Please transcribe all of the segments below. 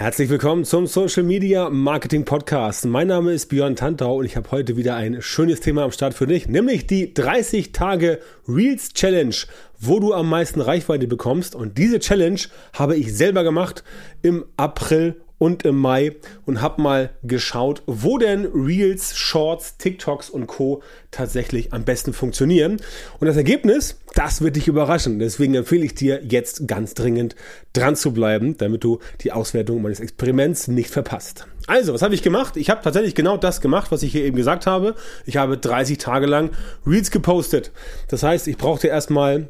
Herzlich willkommen zum Social Media Marketing Podcast. Mein Name ist Björn Tantau und ich habe heute wieder ein schönes Thema am Start für dich, nämlich die 30 Tage Reels Challenge, wo du am meisten Reichweite bekommst. Und diese Challenge habe ich selber gemacht im April und im Mai und habe mal geschaut, wo denn Reels, Shorts, TikToks und Co. tatsächlich am besten funktionieren. Und das Ergebnis, das wird dich überraschen. Deswegen empfehle ich dir jetzt ganz dringend dran zu bleiben, damit du die Auswertung meines Experiments nicht verpasst. Also, was habe ich gemacht? Ich habe tatsächlich genau das gemacht, was ich hier eben gesagt habe. Ich habe 30 Tage lang Reels gepostet. Das heißt, ich brauchte erstmal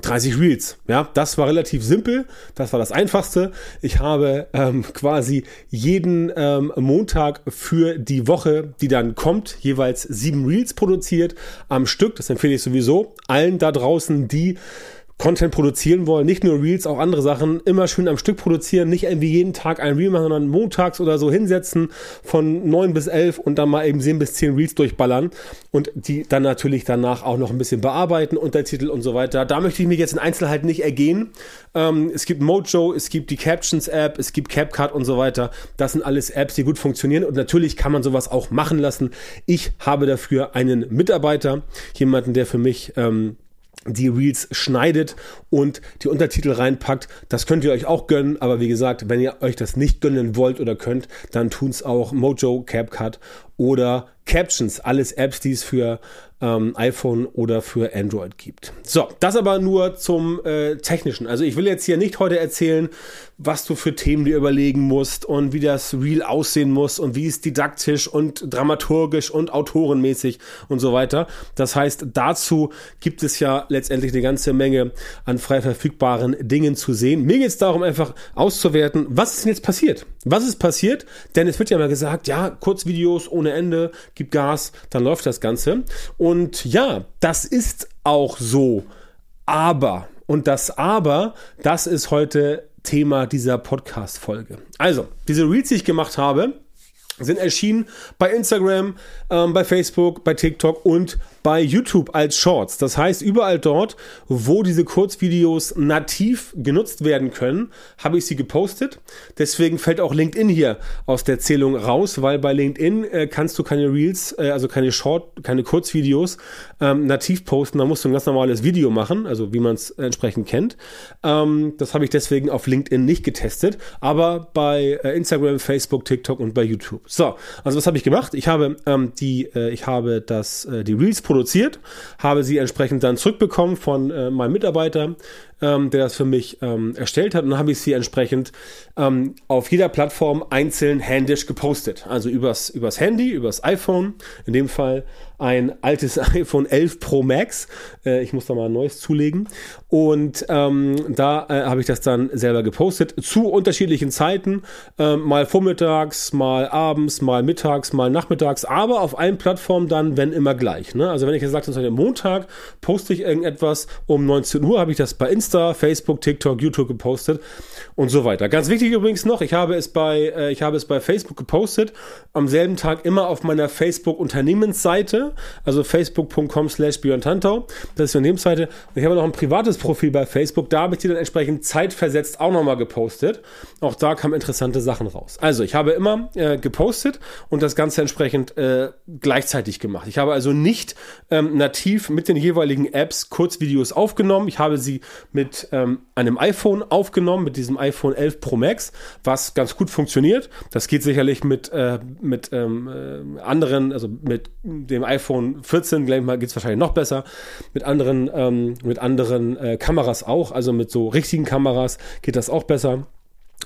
30 Reels. Ja, das war relativ simpel. Das war das Einfachste. Ich habe ähm, quasi jeden ähm, Montag für die Woche, die dann kommt, jeweils sieben Reels produziert am Stück. Das empfehle ich sowieso allen da draußen, die Content produzieren wollen, nicht nur Reels, auch andere Sachen, immer schön am Stück produzieren, nicht irgendwie jeden Tag ein Reel machen, sondern montags oder so hinsetzen von neun bis elf und dann mal eben sieben bis zehn Reels durchballern und die dann natürlich danach auch noch ein bisschen bearbeiten, Untertitel und so weiter. Da möchte ich mich jetzt in Einzelheiten nicht ergehen. Ähm, es gibt Mojo, es gibt die Captions App, es gibt CapCut und so weiter. Das sind alles Apps, die gut funktionieren und natürlich kann man sowas auch machen lassen. Ich habe dafür einen Mitarbeiter, jemanden, der für mich ähm, die Reels schneidet und die Untertitel reinpackt. Das könnt ihr euch auch gönnen, aber wie gesagt, wenn ihr euch das nicht gönnen wollt oder könnt, dann tun's auch Mojo, CapCut oder Captions, alles Apps, die es für ähm, iPhone oder für Android gibt. So, das aber nur zum äh, Technischen. Also ich will jetzt hier nicht heute erzählen, was du für Themen dir überlegen musst und wie das Reel aussehen muss und wie es didaktisch und dramaturgisch und autorenmäßig und so weiter. Das heißt, dazu gibt es ja letztendlich eine ganze Menge an frei verfügbaren Dingen zu sehen. Mir geht es darum, einfach auszuwerten, was ist denn jetzt passiert? Was ist passiert? Denn es wird ja mal gesagt, ja, Kurzvideos ohne Ende, gib Gas, dann läuft das Ganze. Und ja, das ist auch so. Aber, und das Aber, das ist heute Thema dieser Podcast-Folge. Also, diese Reads, die ich gemacht habe, sind erschienen bei Instagram, ähm, bei Facebook, bei TikTok und bei YouTube als Shorts. Das heißt, überall dort, wo diese Kurzvideos nativ genutzt werden können, habe ich sie gepostet. Deswegen fällt auch LinkedIn hier aus der Zählung raus, weil bei LinkedIn äh, kannst du keine Reels, äh, also keine Short, keine Kurzvideos ähm, nativ posten. Da musst du ein ganz normales Video machen, also wie man es entsprechend kennt. Ähm, das habe ich deswegen auf LinkedIn nicht getestet, aber bei äh, Instagram, Facebook, TikTok und bei YouTube. So, also was habe ich gemacht? Ich habe ähm, die, äh, ich habe das, äh, die Reels produziert, habe sie entsprechend dann zurückbekommen von äh, meinem Mitarbeiter, ähm, der das für mich ähm, erstellt hat. Und dann habe ich sie entsprechend ähm, auf jeder Plattform einzeln händisch gepostet. Also übers, übers Handy, übers iPhone, in dem Fall ein altes iPhone 11 Pro Max. Äh, ich muss da mal ein neues zulegen. Und ähm, da äh, habe ich das dann selber gepostet zu unterschiedlichen Zeiten. Äh, mal vormittags, mal abends, mal mittags, mal nachmittags, aber auf allen Plattformen dann, wenn immer gleich. Ne? Also wenn ich jetzt sage, am Montag poste ich irgendetwas um 19 Uhr, habe ich das bei Insta, Facebook, TikTok, YouTube gepostet und so weiter. Ganz wichtig übrigens noch, ich habe es bei, äh, ich habe es bei Facebook gepostet, am selben Tag immer auf meiner Facebook Unternehmensseite also facebook.com slash Tantau. Das ist die Unternehmensseite. Und ich habe noch ein privates Profil bei Facebook. Da habe ich die dann entsprechend zeitversetzt auch nochmal gepostet. Auch da kamen interessante Sachen raus. Also ich habe immer äh, gepostet und das Ganze entsprechend äh, gleichzeitig gemacht. Ich habe also nicht ähm, nativ mit den jeweiligen Apps Kurzvideos aufgenommen. Ich habe sie mit ähm, einem iPhone aufgenommen, mit diesem iPhone 11 Pro Max, was ganz gut funktioniert. Das geht sicherlich mit, äh, mit ähm, äh, anderen, also mit dem iPhone iPhone 14, gleich mal geht es wahrscheinlich noch besser. Mit anderen, ähm, mit anderen äh, Kameras auch, also mit so richtigen Kameras geht das auch besser.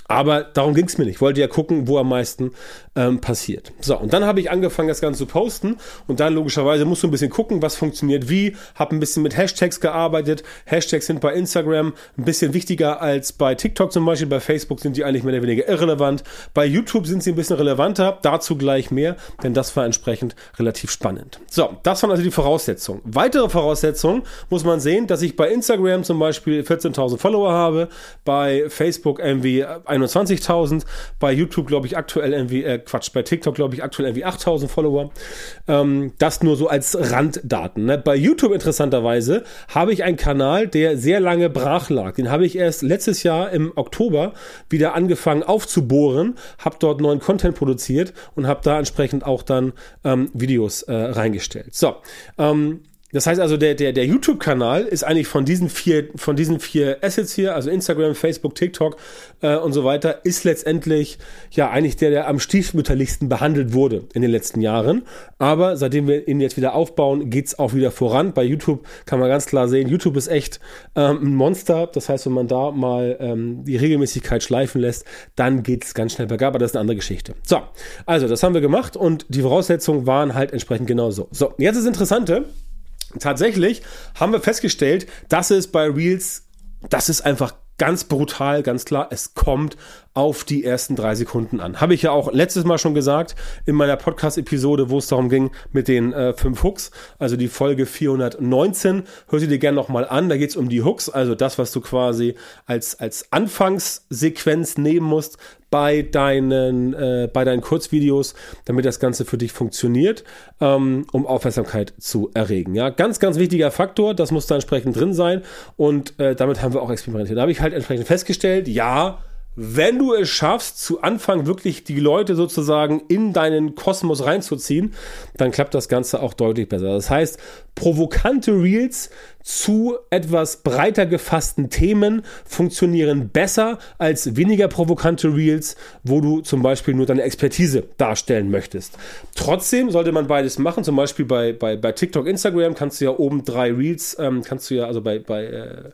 Aber darum ging es mir nicht. Ich wollte ja gucken, wo am meisten ähm, passiert. So, und dann habe ich angefangen, das Ganze zu posten. Und dann logischerweise musst du ein bisschen gucken, was funktioniert wie. Habe ein bisschen mit Hashtags gearbeitet. Hashtags sind bei Instagram ein bisschen wichtiger als bei TikTok zum Beispiel. Bei Facebook sind die eigentlich mehr oder weniger irrelevant. Bei YouTube sind sie ein bisschen relevanter. Dazu gleich mehr, denn das war entsprechend relativ spannend. So, das waren also die Voraussetzungen. Weitere Voraussetzungen muss man sehen, dass ich bei Instagram zum Beispiel 14.000 Follower habe, bei Facebook irgendwie 21.000, bei YouTube glaube ich aktuell irgendwie, äh, Quatsch, bei TikTok glaube ich aktuell irgendwie 8.000 Follower. Ähm, das nur so als Randdaten. Ne? Bei YouTube interessanterweise habe ich einen Kanal, der sehr lange brach lag. Den habe ich erst letztes Jahr im Oktober wieder angefangen aufzubohren, habe dort neuen Content produziert und habe da entsprechend auch dann ähm, Videos äh, reingestellt. So, ähm, das heißt also, der, der, der YouTube-Kanal ist eigentlich von diesen vier, von diesen vier Assets hier, also Instagram, Facebook, TikTok äh, und so weiter, ist letztendlich ja eigentlich der, der am stiefmütterlichsten behandelt wurde in den letzten Jahren. Aber seitdem wir ihn jetzt wieder aufbauen, geht's auch wieder voran. Bei YouTube kann man ganz klar sehen, YouTube ist echt ähm, ein Monster. Das heißt, wenn man da mal ähm, die Regelmäßigkeit schleifen lässt, dann geht's ganz schnell bergab. Aber das ist eine andere Geschichte. So, also das haben wir gemacht und die Voraussetzungen waren halt entsprechend genauso. So, jetzt das Interessante. Tatsächlich haben wir festgestellt, dass es bei Reels, das ist einfach ganz brutal, ganz klar, es kommt auf die ersten drei Sekunden an. Habe ich ja auch letztes Mal schon gesagt in meiner Podcast-Episode, wo es darum ging mit den äh, fünf Hooks, also die Folge 419. Hör sie dir gerne nochmal an. Da geht es um die Hooks, also das, was du quasi als, als Anfangssequenz nehmen musst bei deinen, äh, bei deinen Kurzvideos, damit das Ganze für dich funktioniert, ähm, um Aufmerksamkeit zu erregen. Ja, ganz, ganz wichtiger Faktor, das muss da entsprechend drin sein und äh, damit haben wir auch experimentiert. Da habe ich halt entsprechend festgestellt, ja, wenn du es schaffst, zu Anfang wirklich die Leute sozusagen in deinen Kosmos reinzuziehen, dann klappt das Ganze auch deutlich besser. Das heißt, provokante Reels zu etwas breiter gefassten Themen funktionieren besser als weniger provokante Reels, wo du zum Beispiel nur deine Expertise darstellen möchtest. Trotzdem sollte man beides machen. Zum Beispiel bei, bei, bei TikTok, Instagram kannst du ja oben drei Reels, ähm, kannst du ja, also bei, bei äh,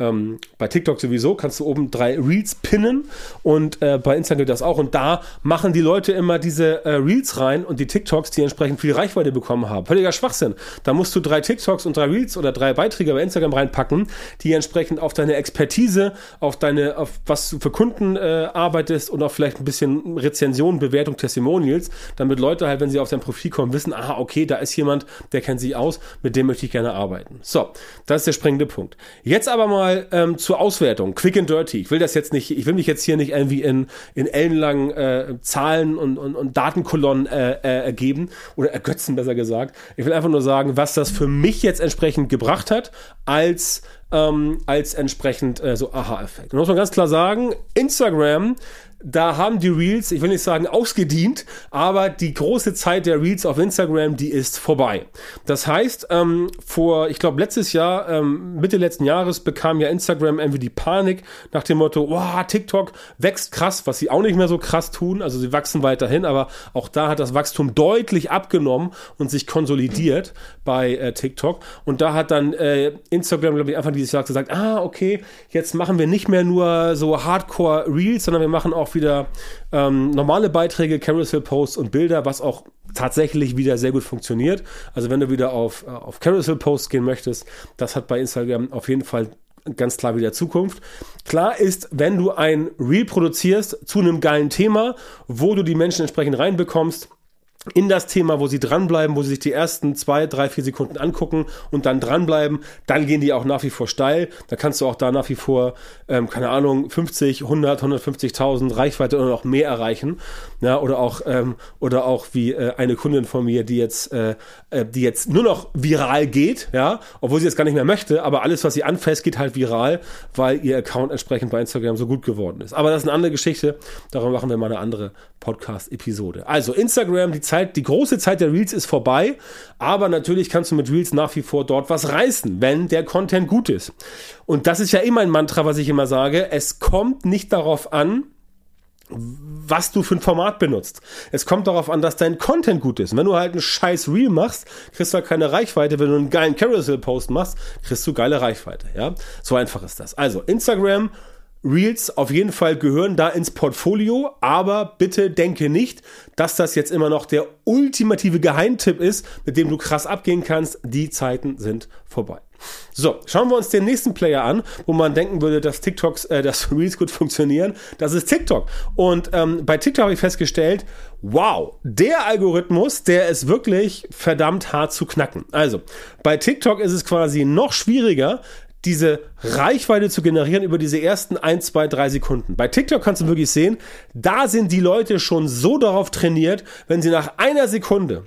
ähm, bei TikTok sowieso kannst du oben drei Reels pinnen und äh, bei Instagram das auch. Und da machen die Leute immer diese äh, Reels rein und die TikToks, die entsprechend viel Reichweite bekommen haben. Völliger Schwachsinn. Da musst du drei TikToks und drei Reels oder drei Beiträge bei Instagram reinpacken, die entsprechend auf deine Expertise, auf deine, auf was du für Kunden äh, arbeitest und auch vielleicht ein bisschen Rezension, Bewertung, Testimonials, damit Leute halt, wenn sie auf dein Profil kommen, wissen, aha, okay, da ist jemand, der kennt sich aus, mit dem möchte ich gerne arbeiten. So, das ist der springende Punkt. Jetzt aber mal mal ähm, zur Auswertung. Quick and dirty. Ich will das jetzt nicht, ich will mich jetzt hier nicht irgendwie in, in ellenlangen äh, Zahlen und, und, und Datenkolonnen äh, äh, ergeben oder ergötzen, besser gesagt. Ich will einfach nur sagen, was das für mich jetzt entsprechend gebracht hat, als ähm, als entsprechend äh, so Aha-Effekt. Und muss man ganz klar sagen, Instagram da haben die Reels, ich will nicht sagen ausgedient, aber die große Zeit der Reels auf Instagram, die ist vorbei. Das heißt, ähm, vor, ich glaube, letztes Jahr, ähm, Mitte letzten Jahres bekam ja Instagram irgendwie die Panik nach dem Motto, wow, TikTok wächst krass, was sie auch nicht mehr so krass tun. Also sie wachsen weiterhin, aber auch da hat das Wachstum deutlich abgenommen und sich konsolidiert bei äh, TikTok. Und da hat dann äh, Instagram, glaube ich, Anfang dieses Jahr gesagt, ah, okay, jetzt machen wir nicht mehr nur so Hardcore Reels, sondern wir machen auch auch wieder ähm, normale Beiträge, Carousel-Posts und Bilder, was auch tatsächlich wieder sehr gut funktioniert. Also wenn du wieder auf, äh, auf Carousel-Posts gehen möchtest, das hat bei Instagram auf jeden Fall ganz klar wieder Zukunft. Klar ist, wenn du ein Reel produzierst zu einem geilen Thema, wo du die Menschen entsprechend reinbekommst, in das Thema, wo sie dranbleiben, wo sie sich die ersten zwei, drei, vier Sekunden angucken und dann dranbleiben, dann gehen die auch nach wie vor steil. Da kannst du auch da nach wie vor, ähm, keine Ahnung, 50, 100, 150.000 Reichweite oder noch mehr erreichen. Ja, oder auch, ähm, oder auch wie äh, eine Kundin von mir, die jetzt, äh, äh, die jetzt nur noch viral geht, ja, obwohl sie jetzt gar nicht mehr möchte, aber alles, was sie anfasst, geht halt viral, weil ihr Account entsprechend bei Instagram so gut geworden ist. Aber das ist eine andere Geschichte. Darum machen wir mal eine andere Podcast-Episode. Also Instagram, die Zeit, die große Zeit der Reels ist vorbei, aber natürlich kannst du mit Reels nach wie vor dort was reißen, wenn der Content gut ist. Und das ist ja immer ein Mantra, was ich immer sage. Es kommt nicht darauf an, was du für ein Format benutzt. Es kommt darauf an, dass dein Content gut ist. Wenn du halt einen scheiß Reel machst, kriegst du halt keine Reichweite. Wenn du einen geilen Carousel-Post machst, kriegst du geile Reichweite. Ja, so einfach ist das. Also Instagram Reels auf jeden Fall gehören da ins Portfolio, aber bitte denke nicht, dass das jetzt immer noch der ultimative Geheimtipp ist, mit dem du krass abgehen kannst. Die Zeiten sind vorbei. So, schauen wir uns den nächsten Player an, wo man denken würde, dass TikToks, äh, dass Reels gut funktionieren. Das ist TikTok. Und ähm, bei TikTok habe ich festgestellt, wow, der Algorithmus, der ist wirklich verdammt hart zu knacken. Also, bei TikTok ist es quasi noch schwieriger, diese Reichweite zu generieren über diese ersten 1, 2, 3 Sekunden. Bei TikTok kannst du wirklich sehen, da sind die Leute schon so darauf trainiert, wenn sie nach einer Sekunde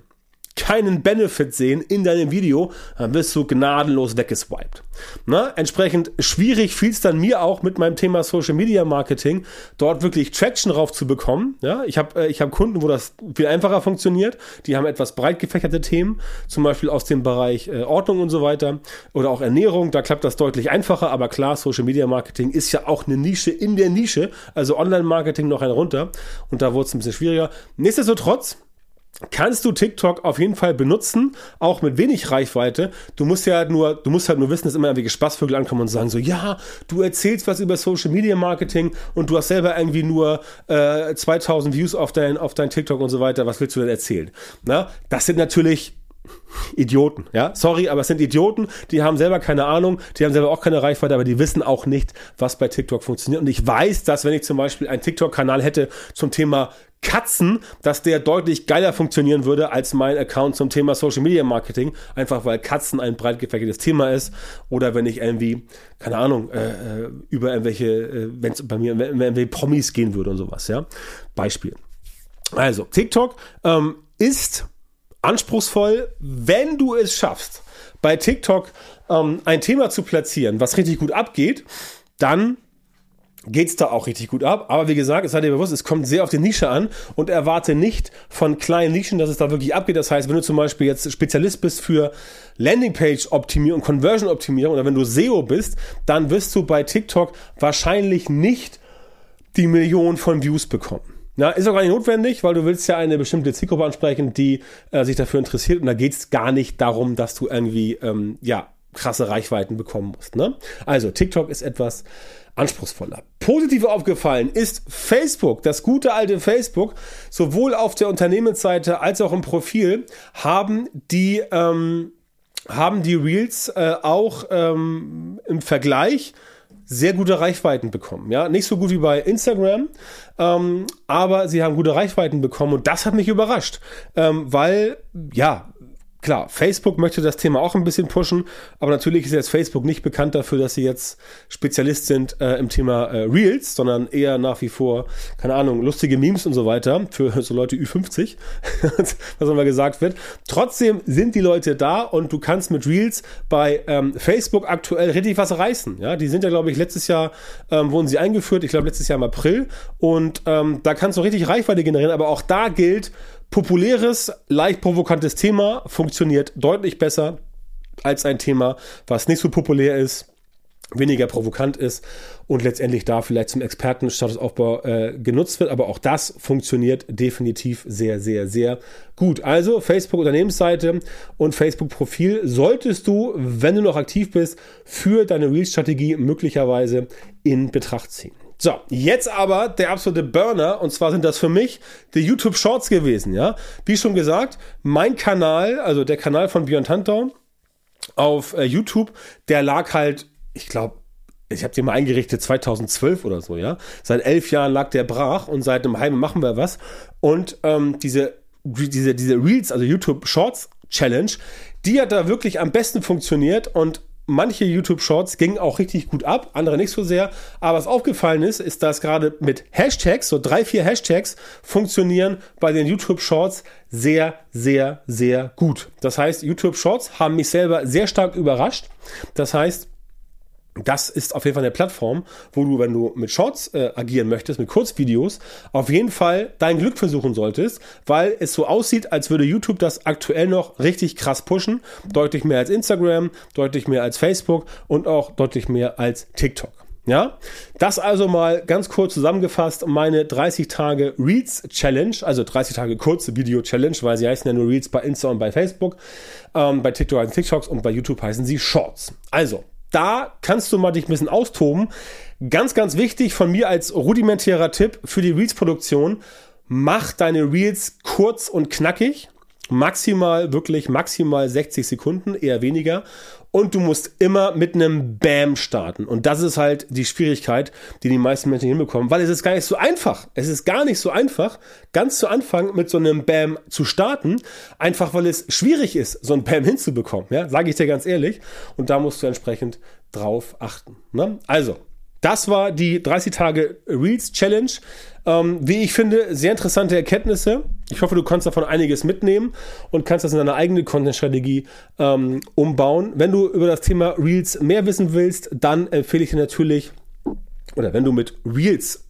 keinen Benefit sehen in deinem Video, dann wirst du gnadenlos weggeswiped. Na, entsprechend schwierig fiel es dann mir auch mit meinem Thema Social Media Marketing, dort wirklich Traction drauf zu bekommen. Ja, ich habe äh, ich hab Kunden, wo das viel einfacher funktioniert. Die haben etwas breit gefächerte Themen, zum Beispiel aus dem Bereich äh, Ordnung und so weiter oder auch Ernährung. Da klappt das deutlich einfacher, aber klar, Social Media Marketing ist ja auch eine Nische in der Nische, also Online Marketing noch ein runter und da wurde es ein bisschen schwieriger. Nichtsdestotrotz, kannst du TikTok auf jeden Fall benutzen, auch mit wenig Reichweite. Du musst ja nur, du musst halt nur wissen, dass immer irgendwelche Spaßvögel ankommen und sagen so, ja, du erzählst was über Social Media Marketing und du hast selber irgendwie nur äh, 2000 Views auf dein, auf dein TikTok und so weiter. Was willst du denn erzählen? Na, das sind natürlich Idioten, ja. Sorry, aber es sind Idioten, die haben selber keine Ahnung, die haben selber auch keine Reichweite, aber die wissen auch nicht, was bei TikTok funktioniert. Und ich weiß, dass wenn ich zum Beispiel einen TikTok-Kanal hätte zum Thema Katzen, dass der deutlich geiler funktionieren würde als mein Account zum Thema Social Media Marketing, einfach weil Katzen ein breit gefächertes Thema ist oder wenn ich irgendwie, keine Ahnung, äh, äh über irgendwelche, äh, wenn es bei mir wenn, wenn Promis gehen würde und sowas, ja. Beispiel. Also, TikTok ähm, ist anspruchsvoll, wenn du es schaffst, bei TikTok ähm, ein Thema zu platzieren, was richtig gut abgeht, dann geht's da auch richtig gut ab. Aber wie gesagt, es sei dir bewusst, es kommt sehr auf die Nische an und erwarte nicht von kleinen Nischen, dass es da wirklich abgeht. Das heißt, wenn du zum Beispiel jetzt Spezialist bist für Landingpage-Optimierung Conversion-Optimierung oder wenn du SEO bist, dann wirst du bei TikTok wahrscheinlich nicht die Million von Views bekommen. Na, ist auch gar nicht notwendig, weil du willst ja eine bestimmte Zielgruppe ansprechen, die äh, sich dafür interessiert. Und da geht's gar nicht darum, dass du irgendwie ähm, ja krasse Reichweiten bekommen musst. Ne? Also TikTok ist etwas anspruchsvoller. Positiv aufgefallen ist Facebook, das gute alte Facebook, sowohl auf der Unternehmensseite als auch im Profil haben die ähm, haben die Reels äh, auch ähm, im Vergleich sehr gute Reichweiten bekommen. Ja, nicht so gut wie bei Instagram, ähm, aber sie haben gute Reichweiten bekommen und das hat mich überrascht, ähm, weil ja Klar, Facebook möchte das Thema auch ein bisschen pushen, aber natürlich ist jetzt Facebook nicht bekannt dafür, dass sie jetzt Spezialist sind äh, im Thema äh, Reels, sondern eher nach wie vor, keine Ahnung, lustige Memes und so weiter für so Leute Ü50, was immer gesagt wird. Trotzdem sind die Leute da und du kannst mit Reels bei ähm, Facebook aktuell richtig was reißen. Ja, die sind ja, glaube ich, letztes Jahr ähm, wurden sie eingeführt, ich glaube letztes Jahr im April und ähm, da kannst du richtig Reichweite generieren, aber auch da gilt, populäres, leicht provokantes Thema funktioniert deutlich besser als ein Thema, was nicht so populär ist, weniger provokant ist und letztendlich da vielleicht zum Expertenstatusaufbau äh, genutzt wird. Aber auch das funktioniert definitiv sehr, sehr, sehr gut. Also Facebook Unternehmensseite und Facebook Profil solltest du, wenn du noch aktiv bist, für deine Real-Strategie möglicherweise in Betracht ziehen. So, jetzt aber der absolute Burner und zwar sind das für mich die YouTube Shorts gewesen, ja. Wie schon gesagt, mein Kanal, also der Kanal von Björn Tantau auf äh, YouTube, der lag halt, ich glaube, ich habe den mal eingerichtet 2012 oder so, ja. Seit elf Jahren lag der brach und seit einem halben machen wir was. Und ähm, diese, diese, diese Reels, also YouTube Shorts Challenge, die hat da wirklich am besten funktioniert und manche YouTube-Shorts gingen auch richtig gut ab, andere nicht so sehr. Aber was aufgefallen ist, ist, dass gerade mit Hashtags, so drei, vier Hashtags, funktionieren bei den YouTube-Shorts sehr, sehr, sehr gut. Das heißt, YouTube-Shorts haben mich selber sehr stark überrascht. Das heißt, das ist auf jeden Fall eine Plattform, wo du, wenn du mit Shorts äh, agieren möchtest, mit Kurzvideos, auf jeden Fall dein Glück versuchen solltest, weil es so aussieht, als würde YouTube das aktuell noch richtig krass pushen. Deutlich mehr als Instagram, deutlich mehr als Facebook und auch deutlich mehr als TikTok. Ja, das also mal ganz kurz zusammengefasst meine 30 Tage Reels Challenge, also 30 Tage kurze Video Challenge, weil sie heißen ja nur Reels bei Insta und bei Facebook, ähm, bei TikTok heißen TikToks und bei YouTube heißen sie Shorts. Also, da kannst du mal dich ein bisschen austoben. Ganz, ganz wichtig von mir als rudimentärer Tipp für die Reels-Produktion. Mach deine Reels kurz und knackig. Maximal, wirklich maximal 60 Sekunden, eher weniger. Und du musst immer mit einem Bam starten. Und das ist halt die Schwierigkeit, die die meisten Menschen hinbekommen, weil es ist gar nicht so einfach. Es ist gar nicht so einfach, ganz zu Anfang mit so einem Bam zu starten, einfach weil es schwierig ist, so ein Bam hinzubekommen. Ja, sage ich dir ganz ehrlich. Und da musst du entsprechend drauf achten. Ne? Also, das war die 30 Tage Reels Challenge. Ähm, wie ich finde, sehr interessante Erkenntnisse. Ich hoffe, du kannst davon einiges mitnehmen und kannst das in deine eigene Content-Strategie ähm, umbauen. Wenn du über das Thema Reels mehr wissen willst, dann empfehle ich dir natürlich, oder wenn du mit Reels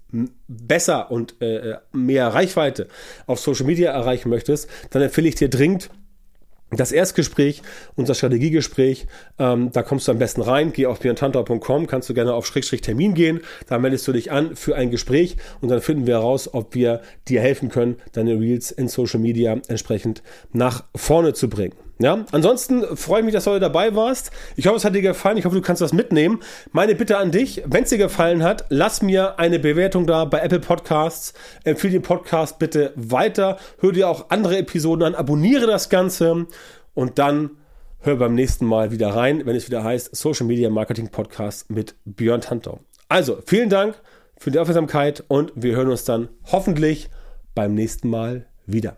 besser und äh, mehr Reichweite auf Social Media erreichen möchtest, dann empfehle ich dir dringend das Erstgespräch, unser Strategiegespräch, ähm, da kommst du am besten rein, geh auf björntantau.com, kannst du gerne auf Schrägstrich Termin gehen, da meldest du dich an für ein Gespräch und dann finden wir heraus, ob wir dir helfen können, deine Reels in Social Media entsprechend nach vorne zu bringen. Ja, ansonsten freue ich mich, dass du heute dabei warst. Ich hoffe, es hat dir gefallen. Ich hoffe, du kannst das mitnehmen. Meine Bitte an dich, wenn es dir gefallen hat, lass mir eine Bewertung da bei Apple Podcasts. Empfehle den Podcast bitte weiter. Hör dir auch andere Episoden an. Abonniere das Ganze und dann hör beim nächsten Mal wieder rein, wenn es wieder heißt Social Media Marketing Podcast mit Björn Tantau. Also, vielen Dank für die Aufmerksamkeit und wir hören uns dann hoffentlich beim nächsten Mal wieder.